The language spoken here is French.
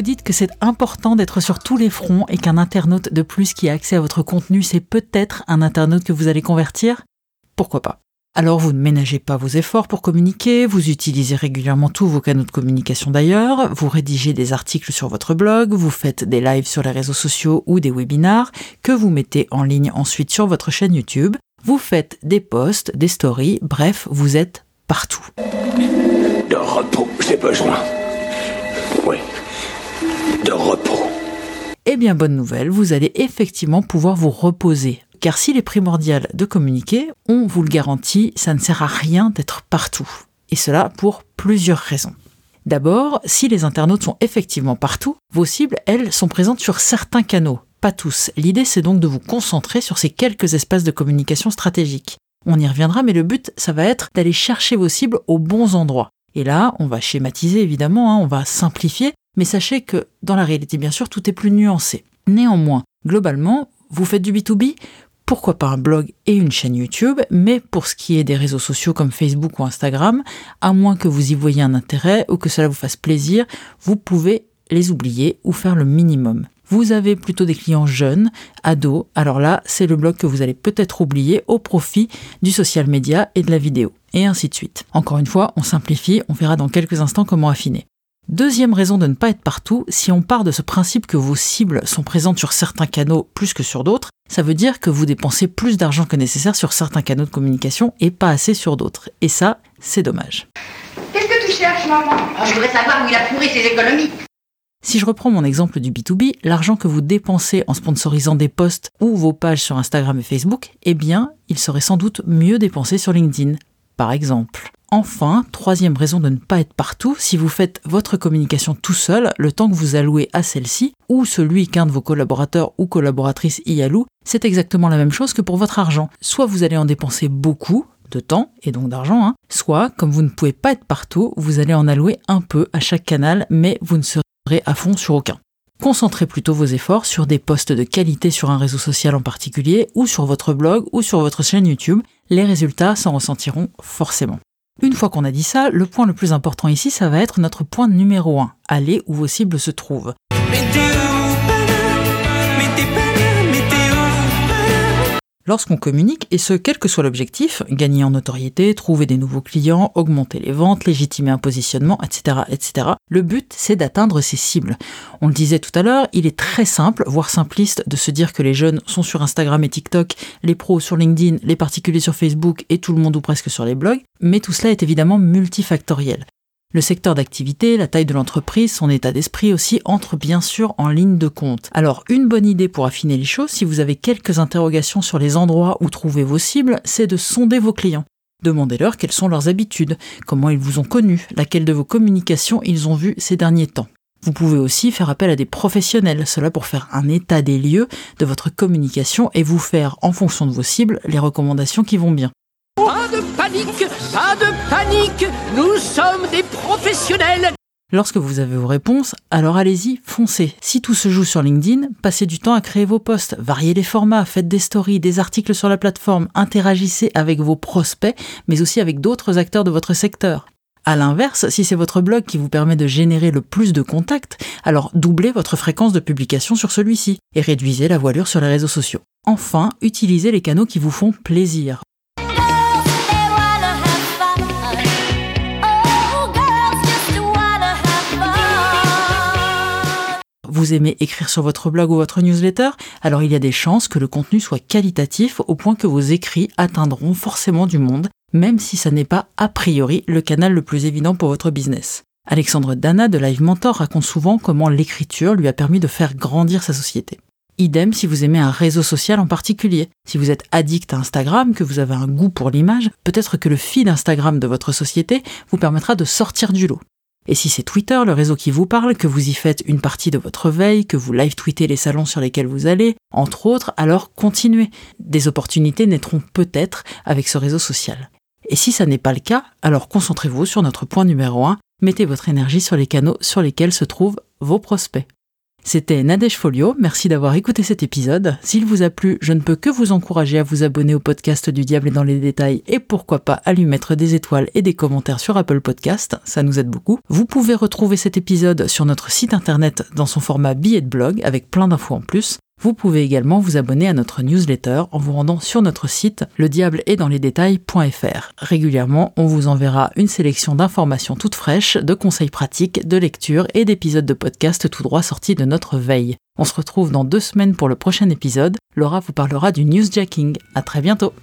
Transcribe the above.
Vous dites que c'est important d'être sur tous les fronts et qu'un internaute de plus qui a accès à votre contenu, c'est peut-être un internaute que vous allez convertir? Pourquoi pas? Alors vous ne ménagez pas vos efforts pour communiquer, vous utilisez régulièrement tous vos canaux de communication d'ailleurs, vous rédigez des articles sur votre blog, vous faites des lives sur les réseaux sociaux ou des webinars que vous mettez en ligne ensuite sur votre chaîne YouTube, vous faites des posts, des stories, bref, vous êtes partout. De repos, j'ai besoin. Oui, de repos. Eh bien, bonne nouvelle, vous allez effectivement pouvoir vous reposer. Car s'il est primordial de communiquer, on vous le garantit, ça ne sert à rien d'être partout. Et cela pour plusieurs raisons. D'abord, si les internautes sont effectivement partout, vos cibles, elles, sont présentes sur certains canaux, pas tous. L'idée, c'est donc de vous concentrer sur ces quelques espaces de communication stratégiques. On y reviendra, mais le but, ça va être d'aller chercher vos cibles aux bons endroits. Et là, on va schématiser évidemment, hein, on va simplifier, mais sachez que dans la réalité, bien sûr, tout est plus nuancé. Néanmoins, globalement, vous faites du B2B, pourquoi pas un blog et une chaîne YouTube, mais pour ce qui est des réseaux sociaux comme Facebook ou Instagram, à moins que vous y voyiez un intérêt ou que cela vous fasse plaisir, vous pouvez les oublier ou faire le minimum. Vous avez plutôt des clients jeunes, ados, alors là, c'est le blog que vous allez peut-être oublier au profit du social media et de la vidéo, et ainsi de suite. Encore une fois, on simplifie, on verra dans quelques instants comment affiner. Deuxième raison de ne pas être partout, si on part de ce principe que vos cibles sont présentes sur certains canaux plus que sur d'autres, ça veut dire que vous dépensez plus d'argent que nécessaire sur certains canaux de communication et pas assez sur d'autres. Et ça, c'est dommage. Qu'est-ce que tu cherches, maman? Ah, Je voudrais savoir où il a pourri ses économies. Si je reprends mon exemple du B2B, l'argent que vous dépensez en sponsorisant des posts ou vos pages sur Instagram et Facebook, eh bien, il serait sans doute mieux dépensé sur LinkedIn, par exemple. Enfin, troisième raison de ne pas être partout, si vous faites votre communication tout seul, le temps que vous allouez à celle-ci, ou celui qu'un de vos collaborateurs ou collaboratrices y alloue, c'est exactement la même chose que pour votre argent. Soit vous allez en dépenser beaucoup, de temps et donc d'argent, hein, soit, comme vous ne pouvez pas être partout, vous allez en allouer un peu à chaque canal, mais vous ne serez à fond sur aucun. Concentrez plutôt vos efforts sur des posts de qualité sur un réseau social en particulier, ou sur votre blog, ou sur votre chaîne YouTube. Les résultats s'en ressentiront forcément. Une fois qu'on a dit ça, le point le plus important ici, ça va être notre point numéro 1. Aller où vos cibles se trouvent. Lorsqu'on communique, et ce quel que soit l'objectif, gagner en notoriété, trouver des nouveaux clients, augmenter les ventes, légitimer un positionnement, etc., etc., le but c'est d'atteindre ces cibles. On le disait tout à l'heure, il est très simple, voire simpliste, de se dire que les jeunes sont sur Instagram et TikTok, les pros sur LinkedIn, les particuliers sur Facebook et tout le monde ou presque sur les blogs, mais tout cela est évidemment multifactoriel. Le secteur d'activité, la taille de l'entreprise, son état d'esprit aussi entrent bien sûr en ligne de compte. Alors une bonne idée pour affiner les choses, si vous avez quelques interrogations sur les endroits où trouver vos cibles, c'est de sonder vos clients. Demandez-leur quelles sont leurs habitudes, comment ils vous ont connu, laquelle de vos communications ils ont vu ces derniers temps. Vous pouvez aussi faire appel à des professionnels, cela pour faire un état des lieux de votre communication et vous faire, en fonction de vos cibles, les recommandations qui vont bien. Pas de panique, pas de panique, nous sommes des Lorsque vous avez vos réponses, alors allez-y, foncez. Si tout se joue sur LinkedIn, passez du temps à créer vos posts, variez les formats, faites des stories, des articles sur la plateforme, interagissez avec vos prospects, mais aussi avec d'autres acteurs de votre secteur. À l'inverse, si c'est votre blog qui vous permet de générer le plus de contacts, alors doublez votre fréquence de publication sur celui-ci et réduisez la voilure sur les réseaux sociaux. Enfin, utilisez les canaux qui vous font plaisir. Vous aimez écrire sur votre blog ou votre newsletter Alors il y a des chances que le contenu soit qualitatif au point que vos écrits atteindront forcément du monde, même si ça n'est pas a priori le canal le plus évident pour votre business. Alexandre Dana de Live Mentor raconte souvent comment l'écriture lui a permis de faire grandir sa société. Idem si vous aimez un réseau social en particulier. Si vous êtes addict à Instagram, que vous avez un goût pour l'image, peut-être que le feed Instagram de votre société vous permettra de sortir du lot. Et si c'est Twitter, le réseau qui vous parle, que vous y faites une partie de votre veille, que vous live tweetez les salons sur lesquels vous allez, entre autres, alors continuez. Des opportunités naîtront peut-être avec ce réseau social. Et si ça n'est pas le cas, alors concentrez-vous sur notre point numéro 1, mettez votre énergie sur les canaux sur lesquels se trouvent vos prospects. C'était Nadège Folio, merci d'avoir écouté cet épisode. S'il vous a plu, je ne peux que vous encourager à vous abonner au podcast du Diable et dans les détails et pourquoi pas à lui mettre des étoiles et des commentaires sur Apple Podcast, ça nous aide beaucoup. Vous pouvez retrouver cet épisode sur notre site internet dans son format billet de blog avec plein d'infos en plus. Vous pouvez également vous abonner à notre newsletter en vous rendant sur notre site lediableestdanslesdétails.fr. Régulièrement, on vous enverra une sélection d'informations toutes fraîches, de conseils pratiques, de lectures et d'épisodes de podcast tout droit sortis de notre veille. On se retrouve dans deux semaines pour le prochain épisode. Laura vous parlera du newsjacking. À très bientôt!